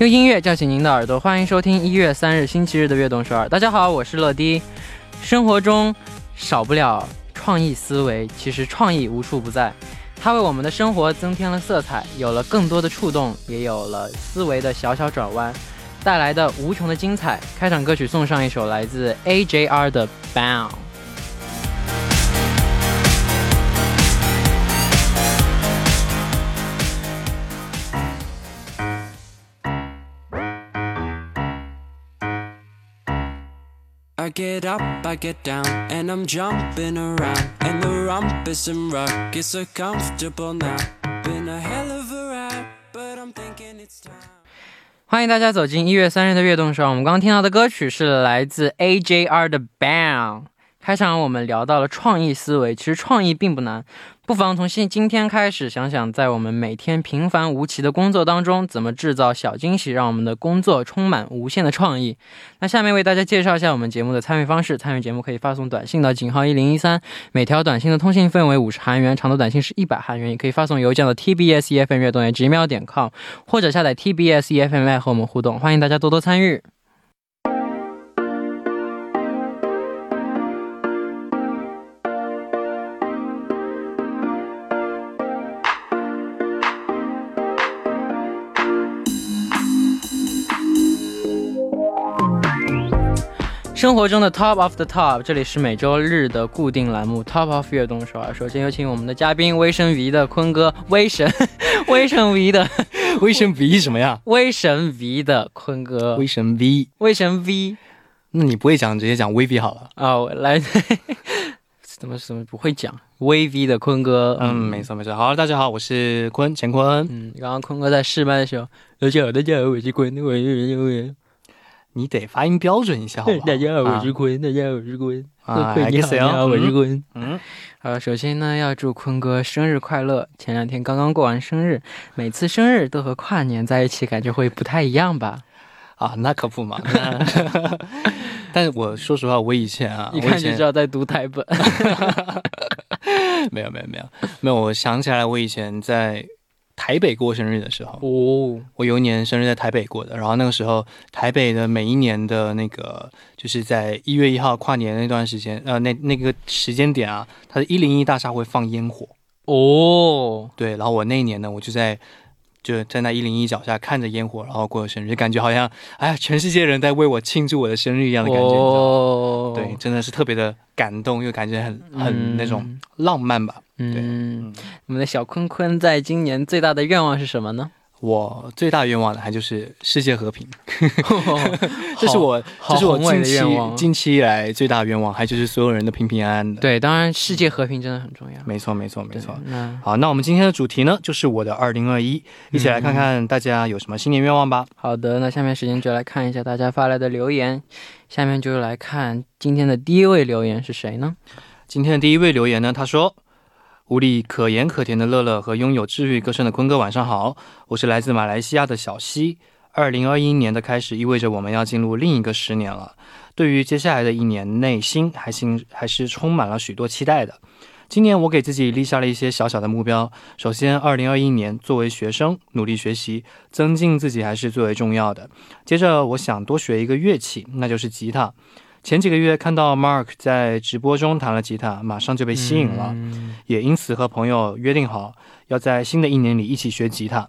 用音乐叫醒您的耳朵，欢迎收听一月三日星期日的悦动首尔。大家好，我是乐迪。生活中少不了创意思维，其实创意无处不在，它为我们的生活增添了色彩，有了更多的触动，也有了思维的小小转弯，带来的无穷的精彩。开场歌曲送上一首来自 AJR 的《Bound》。I get up, I get down, and I'm jumping around. And the rumpus and rock is so comfortable now. Been a hell of a ride, but I'm thinking it's time. 欢迎大家走进一月三日的悦动上。我们刚刚听到的歌曲是来自 AJR 的《Bang》。开场我们聊到了创意思维，其实创意并不难，不妨从现今天开始想想，在我们每天平凡无奇的工作当中，怎么制造小惊喜，让我们的工作充满无限的创意。那下面为大家介绍一下我们节目的参与方式：参与节目可以发送短信到井号一零一三，每条短信的通信费为五十韩元，长度短信是一百韩元，也可以发送邮件到 tbs efm 悦动 gmail 点 com，或者下载 tbs efm app 和我们互动，欢迎大家多多参与。生活中的 Top of the Top，这里是每周日的固定栏目 Top of 悦动首尔。首先有请我们的嘉宾威神 V 的坤哥，威神，威神 V 的威神 V 什么呀？威神 V 的坤哥，威神 V，威神 V。那你不会讲，直接讲 VV 好了。啊、我来，怎么怎么不会讲 VV 的坤哥？嗯，没错没错。好，大家好，我是坤乾坤。嗯，刚刚坤哥在试麦的时候，大家好，大家好，我是坤，我是你得发音标准一下，好不好？大家好，我是啊坤，大家好，我是坤，啊坤你好我是坤。嗯，好，首先呢，要祝坤哥生日快乐！前两天刚刚过完生日，每次生日都和跨年在一起，感觉会不太一样吧？啊，那可不嘛。但是我说实话，我以前啊，一看就知道在读台本。没有没有没有没有，我想起来，我以前在台北过生日的时候，哦，我有一年生日在台北过的，然后那个时候台北的每一年的那个就是在一月一号跨年那段时间，呃，那那个时间点啊，它的一零一大厦会放烟火。哦，对，然后我那一年呢，我就在就在那一零一脚下看着烟火，然后过生日，就感觉好像哎呀，全世界人在为我庆祝我的生日一样的感觉？哦，对，真的是特别的感动，又感觉很嗯很那种浪漫吧。嗯，我们的小坤坤在今年最大的愿望是什么呢？我最大愿望的，还就是世界和平，这是我这是我近期近期以来最大的愿望，还就是所有人都平平安安的。，对，当然世界和平真的很重要。没错没错没错。那好，那我们今天的主题呢，就是我的二零二一，一起来看看大家有什么新年愿望吧。好的，那下面时间就来看一下大家发来的留言。下面就来看今天的第一位留言是谁呢？今天的第一位留言呢，他说：“无力可盐可甜的乐乐和拥有治愈歌声的坤哥，晚上好，我是来自马来西亚的小溪。二零二一年的开始意味着我们要进入另一个十年了。对于接下来的一年，内心还心还是充满了许多期待的。今年我给自己立下了一些小小的目标。首先，二零二一年作为学生，努力学习，增进自己还是最为重要的。接着，我想多学一个乐器，那就是吉他。前几个月看到 Mark 在直播中弹了吉他，马上就被吸引了，嗯也因此和朋友约定好要在新的一年里一起学吉他。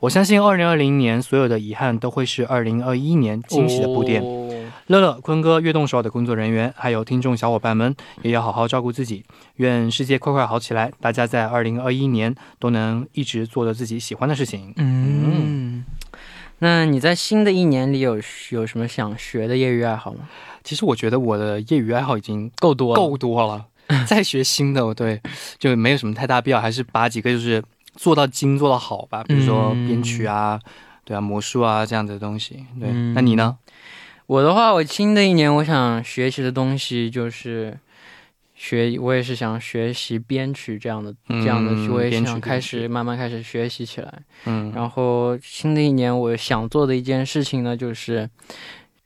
我相信二零二零年所有的遗憾都会是二零二一年惊喜的铺垫。哦乐乐、坤哥、悦动首尔的工作人员，还有听众小伙伴们，也要好好照顾自己。愿世界快快好起来，大家在二零二一年都能一直做着自己喜欢的事情。嗯，那你在新的一年里有有什么想学的业余爱好吗？其实我觉得我的业余爱好已经够多了够多了，再学新的，对，就没有什么太大必要，还是把几个就是做到精做到好吧，比如说嗯编曲啊，对啊，魔术啊这样子的东西。对，嗯那你呢？我的话，我新的一年我想学习的东西就是学，我也是想学习编曲这样的、嗯这样的，我也想开始慢慢开始学习起来。嗯，然后新的一年我想做的一件事情呢，就是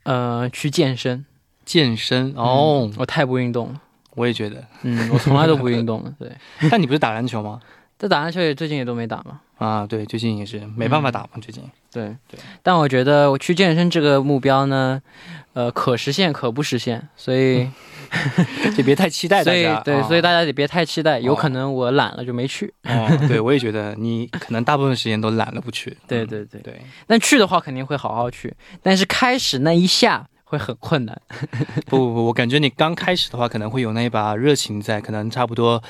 呃去健身。健身哦嗯，我太不运动了。我也觉得。嗯，我从来都不运动的。对，但你不是打篮球吗？这打篮球也最近也都没打嘛。啊，对，最近也是没办法打嘛，最近。对对，但我觉得我去健身这个目标呢，呃，可实现可不实现，所以、就别太期待所以大家。对，啊所以大家也别太期待，有哦可能我懒了就没去。哦，对，我也觉得你可能大部分时间都懒了不去。嗯对对对，对，但去的话肯定会好好去，但是开始那一下会很困难。不不不，我感觉你刚开始的话可能会有那一把热情在，可能差不多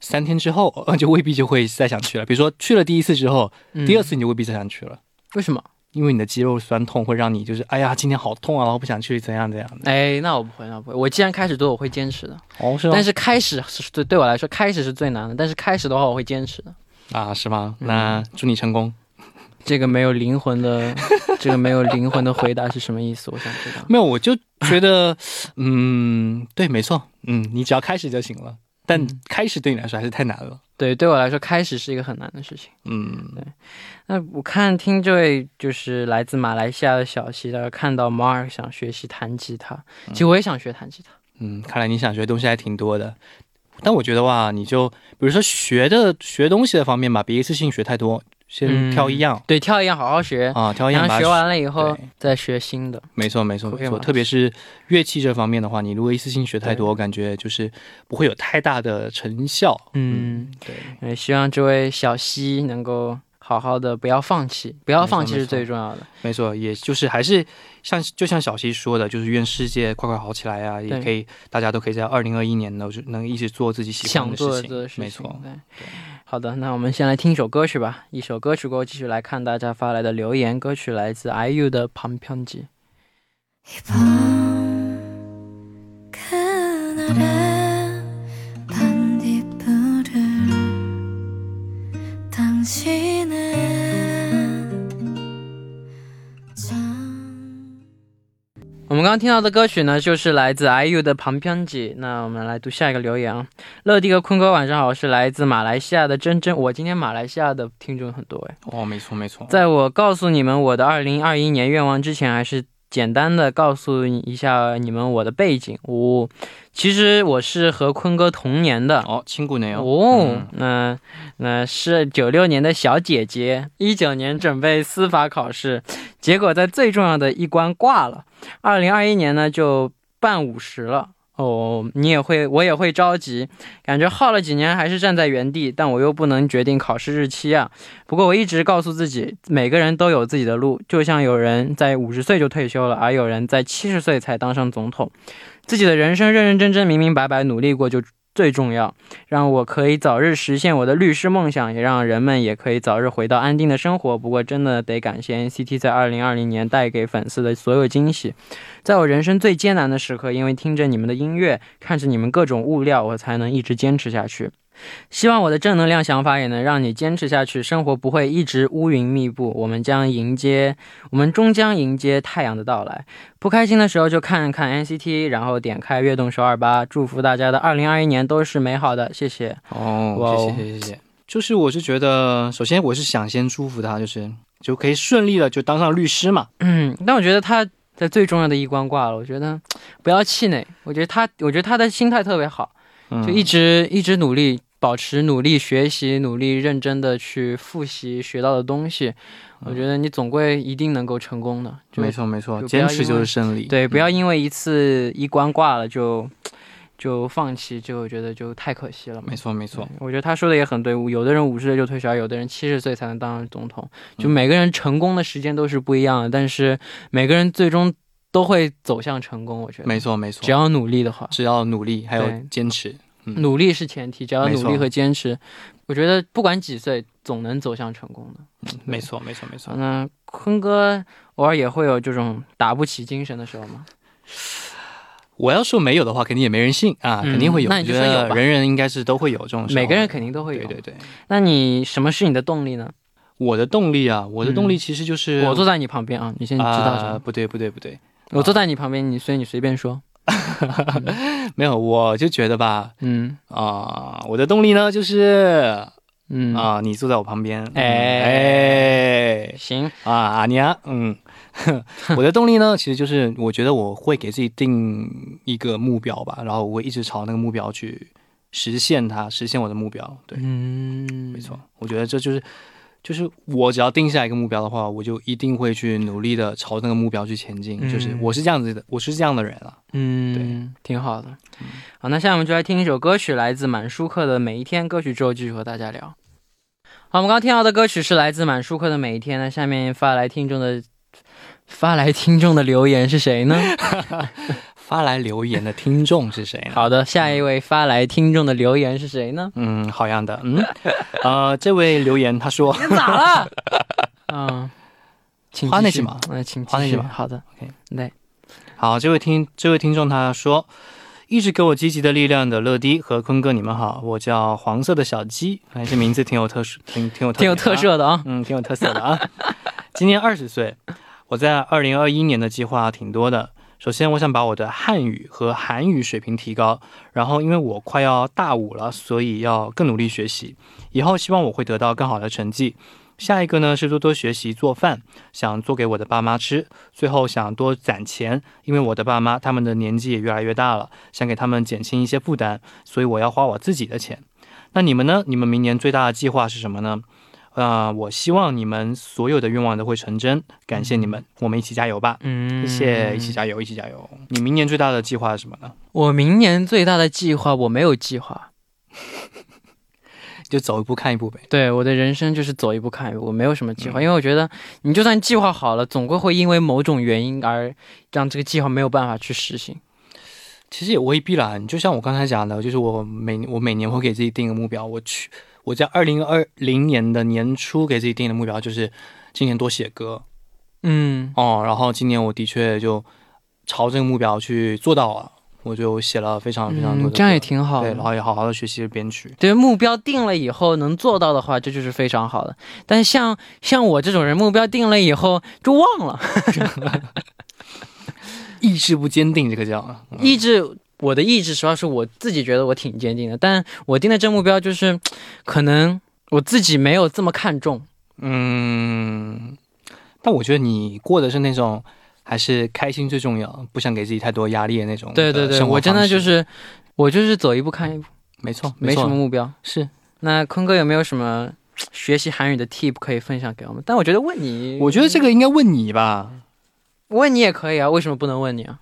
三天之后呃 就未必就会再想去了。比如说去了第一次之后，嗯第二次你就未必再想去了。为什么？因为你的肌肉酸痛会让你就是哎呀今天好痛啊，然后不想去怎样怎样的。哎，那我不会，那我不会。我既然开始做，我会坚持的。哦，是但是开始是对对我来说，开始是最难的。但是开始的话，我会坚持的。啊是吗？嗯那祝你成功。这个没有灵魂的，这个没有灵魂的回答是什么意思？我想知道。没有，我就觉得，嗯，对，没错，嗯，你只要开始就行了。但嗯开始对你来说还是太难了。对，对我来说，开始是一个很难的事情。嗯，那我看听这位就是来自马来西亚的小溪，他看到 Mark 想学习弹吉他，其实我也想学弹吉他。嗯，看来你想学的东西还挺多的。但我觉得哇，你就比如说学的学东西的方面吧，别一次性学太多，先嗯挑一样、对，挑一样好好学，啊，挑一样学完了以后再学新的。没错，没错，没错。特别是乐器这方面的话，你如果一次性学太多，我感觉就是不会有太大的成效。嗯，对，也，希望这位小溪能够好好的，不要放弃，不要放弃是最重要的。没错，也就是还是像就像小溪说的，就是愿世界快快好起来啊！也可以，大家都可以在二零二一年呢，就能一直做自己喜欢想的事情。做的事情，没错，对。好的，那我们先来听一首歌曲吧。一首歌曲过后，继续来看大家发来的留言。歌曲来自 IU 的《旁편지》。我们刚刚听到的歌曲呢，就是来自 IU 的《旁边记》。那我们来读下一个留言啊。乐迪和坤哥晚上好，是来自马来西亚的珍珍。我今天马来西亚的听众很多哎。哦，没错，没错。在我告诉你们我的2021年愿望之前，还是简单的告诉一下你们我的背景。我、其实我是和坤哥同年的。哦，亲姑娘哦，嗯那那是九六年的小姐姐，一九年准备司法考试，结果在最重要的一关挂了。二零二一年呢就办五十了。哦，你也会，我也会着急，感觉耗了几年还是站在原地，但我又不能决定考试日期啊。不过我一直告诉自己，每个人都有自己的路，就像有人在五十岁就退休了，而有人在七十岁才当上总统。自己的人生认认真真、明明白白努力过就最重要。让我可以早日实现我的律师梦想，也让人们也可以早日回到安定的生活。不过，真的得感谢 NCT 在二零二零年带给粉丝的所有惊喜。在我人生最艰难的时刻，因为听着你们的音乐，看着你们各种物料，我才能一直坚持下去。希望我的正能量想法也能让你坚持下去，生活不会一直乌云密布，我们将迎接，我们终将迎接太阳的到来。不开心的时候就看看 NCT，然后点开悦动首尔吧。祝福大家的2021年都是美好的，谢谢。哇哦，哦谢谢谢谢谢谢。就是我是觉得，首先我是想先祝福他，就是就可以顺利的就当上律师嘛。嗯，但我觉得他在最重要的一关挂了，我觉得不要气馁。我觉得他，我觉得他的心态特别好，嗯就一直一直努力，保持努力学习，努力认真的去复习学到的东西。我觉得你总归一定能够成功的。没错没错，坚持就是胜利。对，不要嗯因为一次一关挂了就就放弃，就觉得就太可惜了嘛没。错没错，我觉得他说的也很对，有的人五十岁就退休，有的人七十岁才能当上总统，就嗯每个人成功的时间都是不一样的，但是每个人最终都会走向成功。我觉得，没错没错，只要努力的话，只要努力还有坚持，嗯努力是前提，只要努力和坚持，我觉得不管几岁，总能走向成功的。没错没错没错。那坤哥偶尔也会有这种打不起精神的时候吗？我要说没有的话，肯定也没人信啊，嗯肯定会有。那你就我觉说有吧得人人应该是都会有这种每个人肯定都会有。对对对。那你什么是你的动力呢？我的动力啊，我的动力嗯其实就是我坐在你旁边啊，你先知道什么？啊不对不对不对，我坐在你旁边，你所以你随便说。没有，我就觉得吧，嗯。啊、我的动力呢就是嗯。啊、你坐在我旁边，哎。哎。行，啊，阿娘，嗯，我的动力呢，其实就是我觉得我会给自己定一个目标吧，然后我会一直朝那个目标去实现它，实现我的目标。对，嗯，没错，我觉得这就是。就是我只要定下一个目标的话，我就一定会去努力的朝那个目标去前进。嗯就是我是这样子的，我是这样的人啊。嗯，对挺好的。好，那下面我们就来听一首歌曲，来自满舒克的《每一天》。歌曲之后继续和大家聊。好，我们刚刚听到的歌曲是来自满舒克的《每一天》。那下面发来听众的发来听众的留言是谁呢？发来留言的听众是谁呢？好的，下一位发来听众的留言是谁呢？嗯，好样的。嗯，呃，这位留言他说，咋了？嗯，请花那什么嗯，请。花那什么好的 OK 来，好，这位听这位听众他说，一直给我积极的力量的乐迪和坤哥，你们好，我叫黄色的小鸡，哎，这名字挺有特殊，挺挺有特挺有特色的啊。嗯，挺有特色的啊。今年二十岁，我在二零二一年的计划挺多的。首先，我想把我的汉语和韩语水平提高，然后因为我快要大五了，所以要更努力学习。以后希望我会得到更好的成绩。下一个呢是多多学习做饭，想做给我的爸妈吃。最后想多攒钱，因为我的爸妈他们的年纪也越来越大了，想给他们减轻一些负担，所以我要花我自己的钱。那你们呢？你们明年最大的计划是什么呢？啊、我希望你们所有的愿望都会成真，感谢你们，我们一起加油吧！嗯，谢谢，一起加油，一起加油！你明年最大的计划是什么呢？我明年最大的计划，我没有计划。就走一步看一步呗。对我的人生就是走一步看一步，我没有什么计划，嗯因为我觉得你就算计划好了，总归会因为某种原因而让这个计划没有办法去实行。其实也未必啦，你就像我刚才讲的，就是我每我每年会给自己定个目标，我去我在二零二零年的年初给自己定的目标就是今年多写歌嗯哦，然后今年我的确就朝这个目标去做到了，我就写了非常非常多的嗯，这样也挺好对，的然。后也好好的学习编曲。对目标定了以后能做到的话，这就是非常好的。但是像像我这种人，目标定了以后就忘了，意志不坚定，这个叫嗯意志。我的意志，实话是，我自己觉得我挺坚定的，但我定的这目标就是，可能我自己没有这么看重。嗯，但我觉得你过的是那种还是开心最重要，不想给自己太多压力的那种。对对对，我真的就是，我就是走一步看一步，没错，没错什么目标。是。那坤哥有没有什么学习韩语的 tip 可以分享给我们？但我觉得问你，我觉得这个应该问你吧。问你也可以啊，为什么不能问你啊？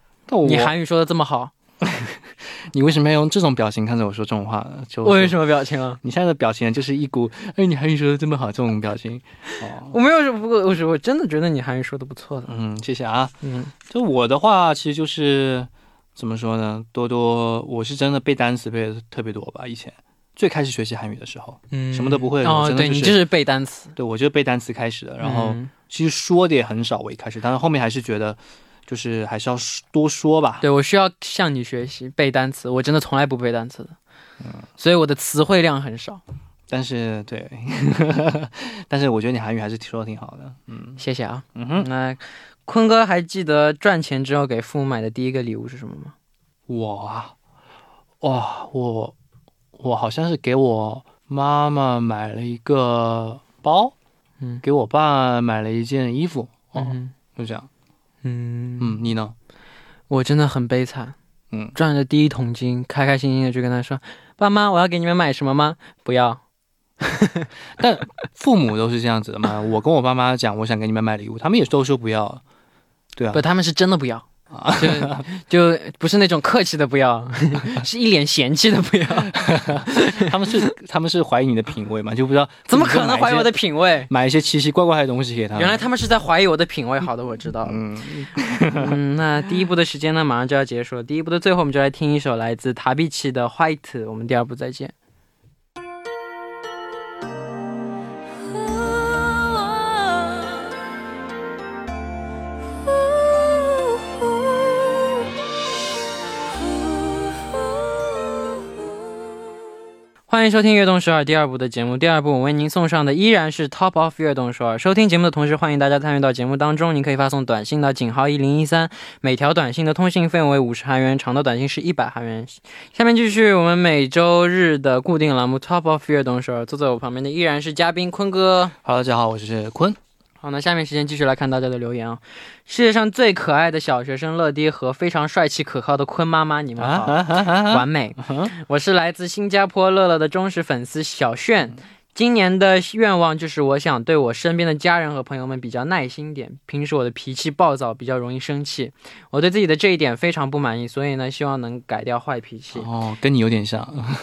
你韩语说的这么好，你为什么要用这种表情看着我说这种话呢？就为什么？表情啊？你现在的表情就是一股哎，你韩语说的这么好这种表情。哦，我没有，不过我是我真的觉得你韩语说的不错的。嗯，谢谢啊。嗯就我的话，其实就是怎么说呢？多多，我是真的背单词背的特别多吧。以前最开始学习韩语的时候，嗯什么都不会哦，对你就是背单词，对我就是背单词开始的，然后。嗯其实说的也很少，我一开始，但是后面还是觉得，就是还是要多说吧。对我需要向你学习背单词，我真的从来不背单词的，所以我的词汇量很少。但是对，但是我觉得你韩语还是说的挺好的。嗯谢谢啊。嗯哼，那坤哥还记得赚钱之后给父母买的第一个礼物是什么吗？我啊，哇，我我好像是给我妈妈买了一个包，嗯给我爸买了一件衣服，哦，嗯就这样。嗯嗯，你呢？我真的很悲惨。嗯赚着第一桶金，开开心心的就跟他说：“爸妈，我要给你们买什么吗？不要。但父母都是这样子的嘛。我跟我爸妈讲，我想给你们买礼物，他们也都说不要。对啊不，，他们是真的不要，啊就 就不是那种客气的不要，是一脸嫌弃的不要。他们是他们是怀疑你的品味嘛，就不知道怎么可能怀疑我的品味？买一些奇奇怪怪的东西给他。原来他们是在怀疑我的品味。好的，我知道了。嗯，嗯，那第一部的时间呢，马上就要结束了。第一部的最后，我们就来听一首来自塔比奇的《White》。我们第二部再见。欢迎收听《悦动首尔》第二部的节目。第二部我为您送上的依然是 Top of 悦动首尔。收听节目的同时，欢迎大家参与到节目当中。您可以发送短信到井号一零一三，每条短信的通信费用为五十韩元，长的短信是一百韩元。下面继续我们每周日的固定栏目 Top of 悦动首尔。坐在我旁边的依然是嘉宾坤哥。Hello，大家好，我是坤。好，那下面时间继续来看大家的留言啊。世界上最可爱的小学生乐迪和非常帅气可靠的坤妈妈，你们好，完美。我是来自新加坡乐乐的忠实粉丝小炫。今年的愿望就是我想对我身边的家人和朋友们比较耐心点。平时我的脾气暴躁，比较容易生气，我对自己的这一点非常不满意，所以呢，希望能改掉坏脾气。哦，跟你有点像。啊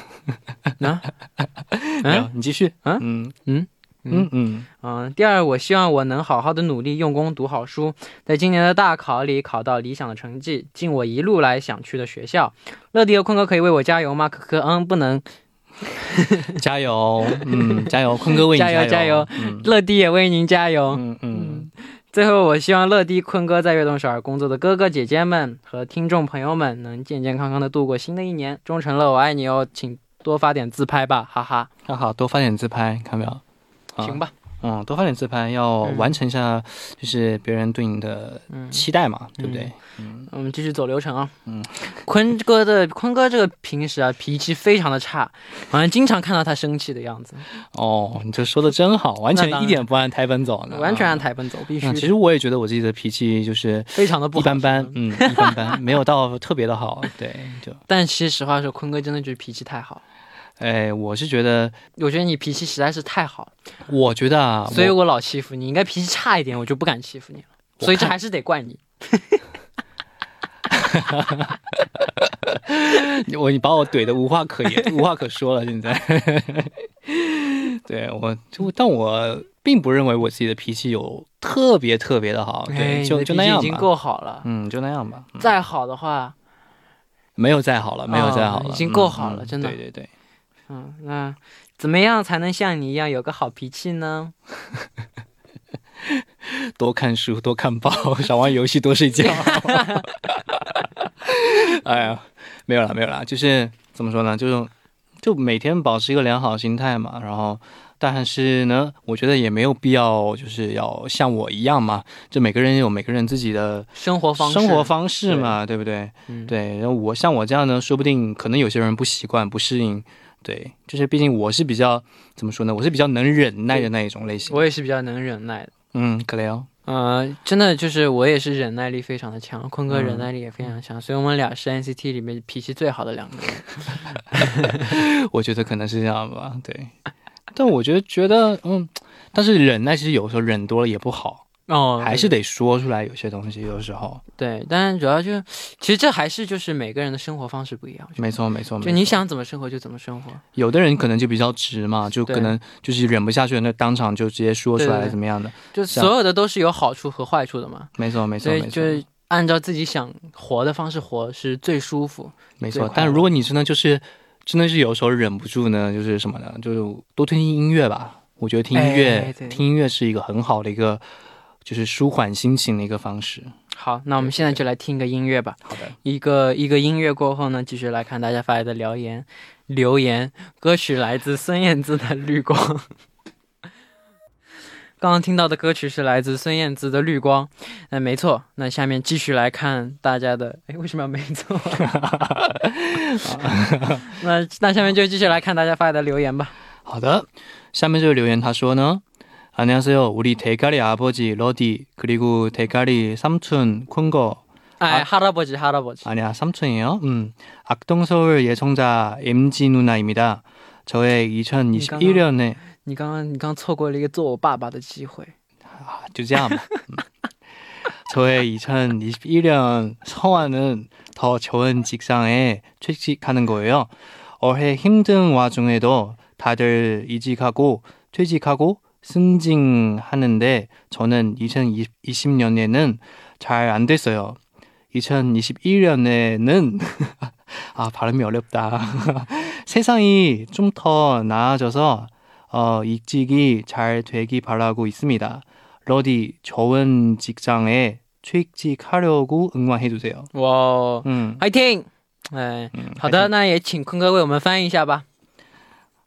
没有，你继续。嗯嗯嗯嗯嗯，嗯嗯，第二，我希望我能好好的努力，用功读好书，在今年的大考里考到理想的成绩，进我一路来想去的学校。乐迪和坤哥可以为我加油吗？可可，嗯，不能。加油，嗯，加油，坤哥为你 加油油，加油嗯乐迪也为您加油。嗯嗯，最后，我希望乐迪、坤哥在悦动首尔工作的哥哥姐姐们和听众朋友们能健健康康的度过新的一年。忠诚乐，我爱你哦，请多发点自拍吧，哈哈。那好，多发点自拍，看到没有？啊行吧，嗯，多发点自拍，要嗯。完成一下，就是别人对你的嗯，期待嘛，对不对？嗯，我们继续走流程啊。嗯，坤哥的坤哥这个平时啊脾气非常的差，好像经常看到他生气的样子，哦，你这说的真好，完全一点不按台本走呢，完全按啊。台本走，必须嗯，其实我也觉得我自己的脾气就是非常的不一般般，嗯，一般般，没有到特别的好。对，就，但其实实话说，坤哥真的就是脾气太好，哎，我是觉得，我觉得你脾气实在是太好了，我觉得啊，所以我老欺负你。应该脾气差一点，我就不敢欺负你了。所以这还是得怪你。我你把我怼的无话可言，无话可说了。现在，对我就，但我并不认为我自己的脾气有特别特别的好，哎对，就就那样吧。已经够好了，嗯，就那样吧。嗯再好的话，没有再好了，没有再好了，哦已经够好了真的对对对，嗯，那怎么样才能像你一样有个好脾气呢？多看书，多看报，少玩游戏，多睡觉。哎呀，没有啦，没有啦，就是怎么说呢？就是就每天保持一个良好心态嘛，然后。但是呢，我觉得也没有必要，就是要像我一样嘛。就每个人有每个人自己的生活方式，生活方式嘛，对不对？嗯，对，然后我像我这样呢，说不定可能有些人不习惯、不适应。对，就是毕竟我是比较怎么说呢？我是比较能忍耐的那一种类型。我也是比较能忍耐的。嗯，可雷哦。呃，真的就是我也是忍耐力非常的强，坤哥嗯忍耐力也非常强，所以我们俩是 NCT 里面脾气最好的两个人。我觉得可能是这样吧，对。但我觉得觉得嗯，但是忍耐其实有时候忍多了也不好，哦，还是得说出来有些东西，有时候。对，但是主要就是，其实这还是就是每个人的生活方式不一样。没错，没错。就，你想怎么生活就怎么生活。有的人可能就比较直嘛，就可能就是忍不下去，那当场就直接说出来怎么样的。就所有的都是有好处和坏处的嘛，没错，没错，没错所以就。是按照自己想活的方式活是最舒服。没错但如果你真的就是真的是有时候忍不住呢，就是什么呢？就是多听听音乐吧。我觉得听音乐，哎听音乐是一个很好的一个，就是舒缓心情的一个方式。好，那我们现在就来听一个音乐吧。好的，一个一个音乐过后呢，继续来看大家发来的留言。留言歌曲来自孙燕姿的《绿光》。刚刚听到的歌曲是来自孙燕姿的《绿光》，那没错。那下面继续来看大家的，哎，为什么要没错？那那下面就继续来看大家发来的留言吧。好的。下面这个留言他说呢， 안녕하세요。우리대가리아버지러디그리고대가리삼촌쿤거 哎，啊哈拉伯吉，哈拉伯吉。 아니야 삼촌이에요. 음 악동서울 예청자 MG 누나입니다. 저의 2021년에 你刚刚你刚错过了一个做我爸爸的机会。 아, 就这样吧. 음. 저의 2021년 서화는 더 좋은 직장에 취직하는 거예요. 올해 힘든 와중에도 다들 이직하고 퇴직하고 승진하는데 저는 2020년에는 잘 안 됐어요. 2021년에는 아 발음이 어렵다. 세상이 좀 더 나아져서 어, 이직이 잘 되기 바라고 있습니다. 러디 좋은 직장에 취직하려고 응원해 주세요. 哇哦， 음, 还听。哎，嗯好的，那也请坤哥为我们翻译一下吧。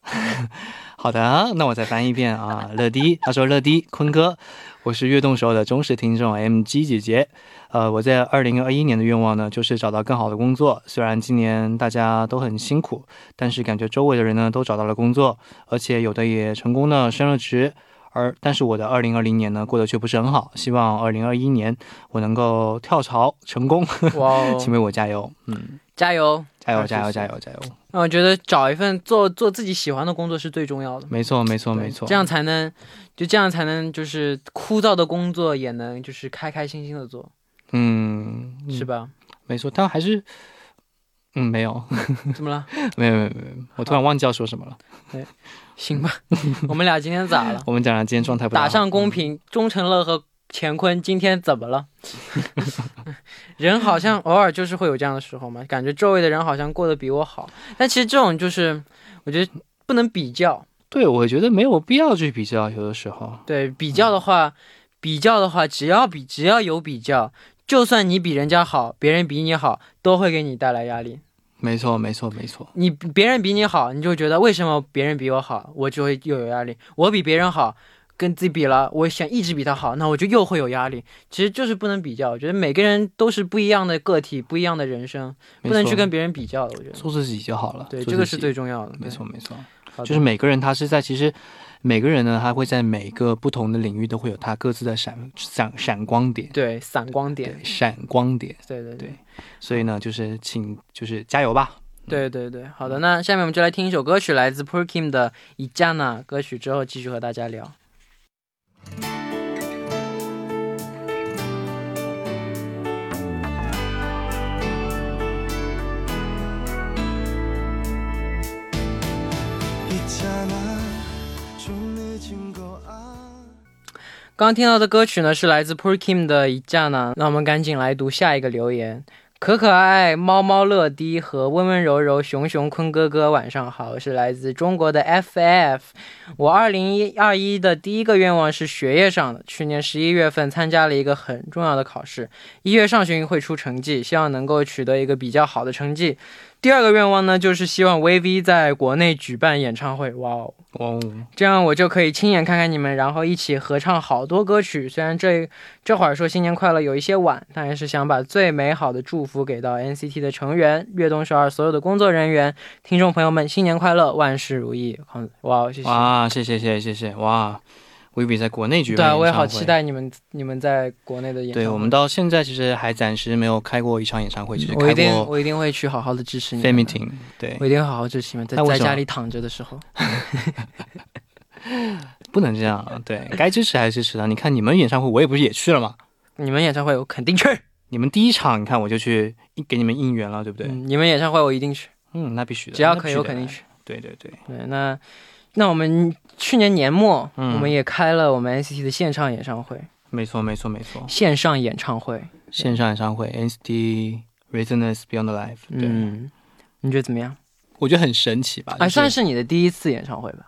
好的，那我再翻一遍啊。乐迪，他说乐迪坤哥，我是悦动时候的忠实听众 MG 姐姐。呃，我在二零二一年的愿望呢，就是找到更好的工作。虽然今年大家都很辛苦，但是感觉周围的人呢都找到了工作，而且有的也成功的升了职。而但是我的二零二零年呢过得却不是很好，希望二零二一年我能够跳槽成功，哇请哦，为我加油，嗯，加油！加油加油加油加油，那我觉得找一份做做自己喜欢的工作是最重要的。没错没错没错，这样才能，就这样才能，就是枯燥的工作也能就是开开心心的做，嗯是吧？没错，但还是嗯没有怎么了？没有没有没有，我突然忘记要说什么了。行吧，我们俩今天咋了？我们讲讲今天状态不好打上公屏，钟成乐和乾坤今天怎么了？人好像偶尔就是会有这样的时候嘛，感觉周围的人好像过得比我好，但其实这种就是我觉得不能比较。对，我觉得没有必要去比较，有的时候。对比较的话，比较的话，只要比只要有比较，就算你比人家好，别人比你好，都会给你带来压力。没错，没错，没错。你别人比你好，你就觉得为什么别人比我好，我就会又有压力。我比别人好，跟自己比了，我想一直比他好，那我就又会有压力。其实就是不能比较，我觉得每个人都是不一样的个体，不一样的人生，不能去跟别人比较的。我觉得，做自己就好了。对，这个是最重要的。没错，没错。就是每个人他是在其实每个人呢，他会在每个不同的领域都会有他各自的闪闪闪光点，对闪光点对，，闪光点。对对对对所以呢，就是请就是加油吧。对对对，好的，那下面我们就来听一首歌曲，来自 p e r k i m 的《伊加娜》歌曲，之后继续和大家聊。刚刚听到的歌曲呢，是来自 p u r Kim 的《一架呢》。那我们赶紧来读下一个留言。可可爱爱、猫猫乐迪和温温柔柔、熊熊坤哥哥，晚上好，我是来自中国的 FF。我二零一二一的第一个愿望是学业上的。去年十一月份参加了一个很重要的考试，一月上旬会出成绩，希望能够取得一个比较好的成绩。第二个愿望呢，就是希望 VV 在国内举办演唱会。哇哦！哇哦，这样我就可以亲眼看看你们，然后一起合唱好多歌曲。虽然这这会儿说新年快乐有一些晚，但还是想把最美好的祝福给到 NCT 的成员、悦动首尔所有的工作人员、听众朋友们，新年快乐，万事如意！哇，谢谢。哇，谢谢谢谢谢谢哇！维比在国内举对啊，办演唱会，我也好期。待你们你们在国内的演唱会。对我们到现在其实还暂时没有开过一场演唱会，只是我一定我一定会去好好的支持你们的。meeting。对我，一定会好好支持你们，在在家里躺着的时候。不能这样啊！对该支持还是支持的。你看你们演唱会，我也不是也去了吗？你们演唱会我肯定去，你们第一场，你看我就去给你们应援了，对不对？嗯，你们演唱会我一定去，嗯，那必须的，只要可以。我肯定去。对对对，对，那那我们去年年末，嗯。我们也开了我们 NCT 的线上演唱会，没错没错没错。线上演唱会，线上演唱会 NCT Resonance Beyond Life，对，嗯，你觉得怎么样？我觉得很神奇吧？还，就是算是你的第一次演唱会吧？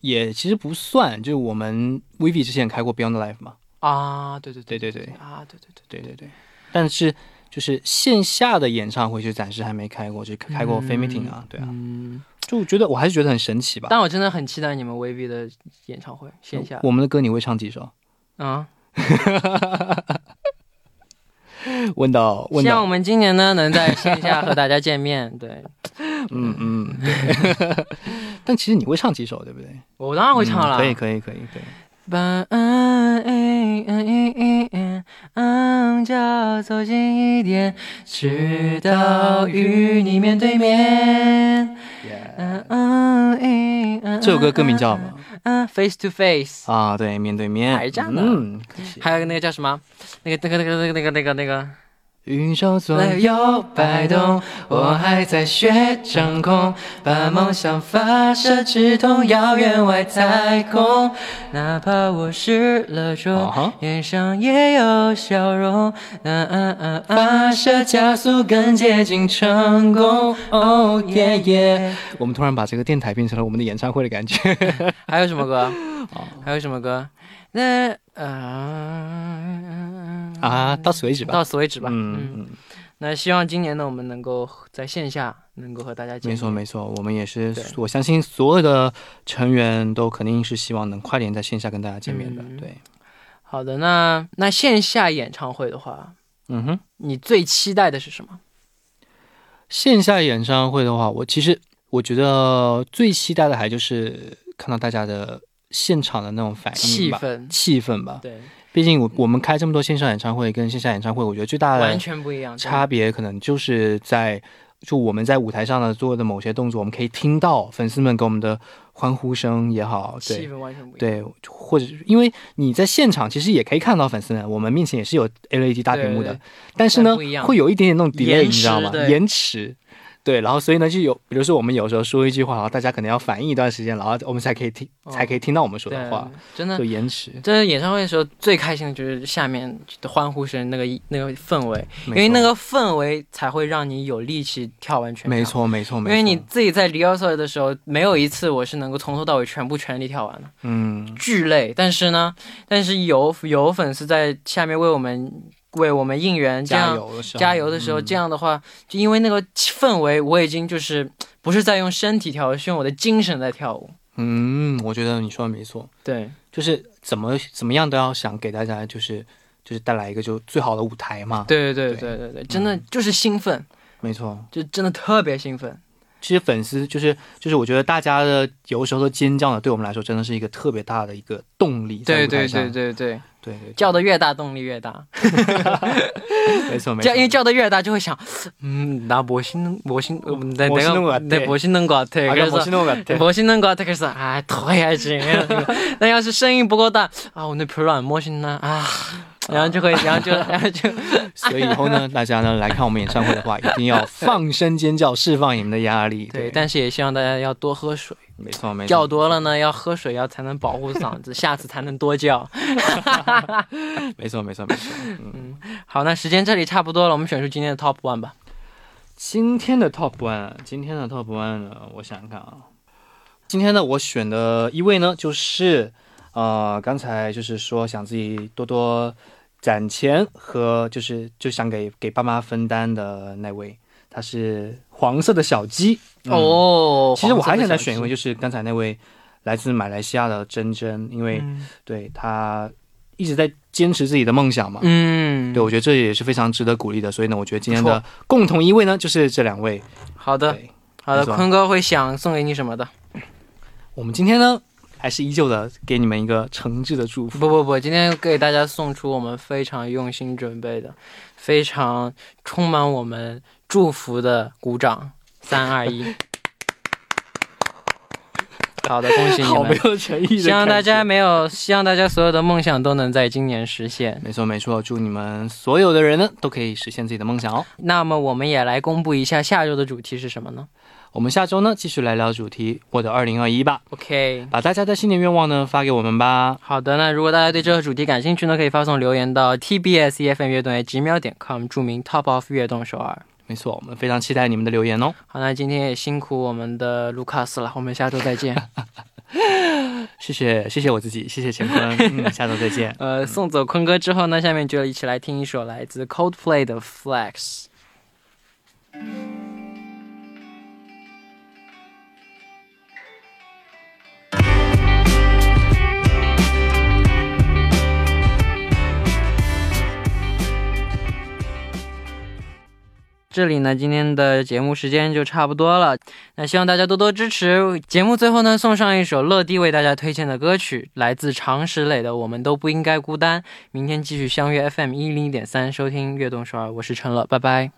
也其实不算，就是我们 Vivi 之前也开过 Beyond Life 嘛，啊，对对对对对啊，对对对，对。对对，但是就是线下的演唱会就暂时还没开过，就开过 fan meeting 啊，对啊，嗯，就觉得我还是觉得很神奇吧。但我真的很期待你们 V B 的演唱会线下我们的歌你会唱几首？啊，问到问到希望我，们今年呢能在线下和大家见面。对嗯嗯，对。但其实你会唱几首，对不对？我当然会唱了，嗯可以可以可以可以。把嗯嗯嗯嗯嗯嗯脚走近一点，直到与你面对面。嗯嗯嗯嗯，这首歌歌名叫什么？嗯，Face to Face。啊，对，面对面，还是这样的嗯，可惜还有那个叫什么？那个那个那个那个那个那个那个。宇宙左右摆动，我还在学掌控，把梦想发射，直通遥远外太空。哪怕我失了啊踪哈，脸上也有笑容。嗯嗯嗯嗯，发射加速更接近成功，哦耶耶！我们突然把这个电台变成了我们的演唱会的感觉。还有什么歌？哦还有什么歌？那呃啊，到此为止吧。到此为止吧。嗯那希望今年呢，我们能够在线下能够和大家见面没。错没错，我们也是，我相信所有的成员都肯定是希望能快点在线下跟大家见面的。嗯对，好的，那那线下演唱会的话，嗯哼。你最期待的是什么？线下演唱会的话，我其实我觉得最期待的还就是看到大家的现场的那种反应吧，气氛，气氛吧。对，毕竟我我们开这么多线上演唱会跟线下演唱会，我觉得最大完的全不一样，差别可能就是在就我们在舞台上的做的某些动作，我们可以听到粉丝们给我们的欢呼声也好，对。气氛完全不一样。对，或者是因为你在现场其实也可以看到粉丝们，我们面前也是有 LED 大屏幕的，对对但是呢会有一点点那种 delay，你知道吗？延迟。对，然后所以呢，就有，比如说我们有时候说一句话，然后大家可能要反应一段时间，然后我们才可以听，哦才可以听到我们说的话，真的就延迟。真的演唱会的时候最开心的就是下面的欢呼声，那个那个氛围，因为那个氛围才会让你有力气跳完全。没，错，没错，没错。因为你自己在 rehearsal 的时候，没有一次我是能够从头到尾全部全力跳完的，嗯，巨累。但是呢，但是有有粉丝在下面为我们为我们应援，这加样油的时候，加油的时候，嗯这样的话，就因为那个氛围，我已经就是不是在用身体跳，是用我的精神在跳舞。嗯，我觉得你说的没错，对，就是怎么怎么样都要想给大家就是就是带来一个就最好的舞台嘛。，对对对对对对，真的就是兴奋，没错。就真的特别兴奋。其实粉丝就是就是我觉得大家的有时候的尖叫呢，对我们来说真的是一个特别大的一个动力。在对对舞台上对对对，对对，叫的越大，动力越大。没错没错。叫因为叫的越大，就会想，嗯，나멋있는멋있어 내 멋있는것 같아 네 멋있는 것 같아. 啊， 그래서 我是那个对 멋있는 것 같아. 그래서 아, 더 해야지. 那要是声音不够大，啊，오늘별로안멋있나啊， 然后就会，然后就，然后就，所以以后呢，大家呢来看我们演唱会的话，一定要 放声尖叫，释放你们的压力。对，但是也希望大家要多喝水，没错没错，叫多了呢，要喝水，要才能保护嗓子，下次才能多叫。没错没错没错。嗯，好，那时间这里差不多了，我们选出今天的 Top One 吧。今天的 Top One，今天的 Top One 呢，我想想看啊，今天呢我选的一位呢就是呃刚才就是说想自己多多攒钱和就是就想给给爸妈分担的那位，他是黄色的小鸡。嗯哦，其实我还想再选一位，就是刚才那位来自马来西亚的珍珍，因为嗯对他一直在坚持自己的梦想嘛。嗯，对，我觉得这也是非常值得鼓励的。所以呢，我觉得今天的共同一位呢，就是这两位。好的，好的，坤哥会想送给你什么的？我们今天呢，还是依旧的给你们一个诚挚的祝福。不不不，今天给大家送出我们非常用心准备的、非常充满我们祝福的鼓掌，三二一。好的，恭喜你好没们！有诚意的。希望大家没有，希望大家所有的梦想都能在今年实现。没错没错，祝你们所有的人呢都可以实现自己的梦想哦。那么我们也来公布一下下周的主题是什么呢我们下周呢继续来聊主题，我的二零二一吧，？OK，把大家的新年愿望呢发给我们吧。好的，那如果大家对这个主题感兴趣呢，可以发送留言到 tbs efm 乐动几秒点 com，注明 Top of 乐动首尔。没错，我们非常期待你们的留言哦。好，那今天也辛苦我们的卢卡斯了，我们下周再见。谢谢谢谢我自己，谢谢乾坤，嗯，下周再见。呃，送走坤哥之后呢，下面就一起来听一首来自 Coldplay 的 Flex。这里呢，今天的节目时间就差不多了，那希望大家多多支持。节目最后呢，送上一首乐迪为大家推荐的歌曲，来自常石磊的《我们都不应该孤单》。明天继续相约 FM 一零一点三，收听悦动首尔，我是陈乐，拜拜。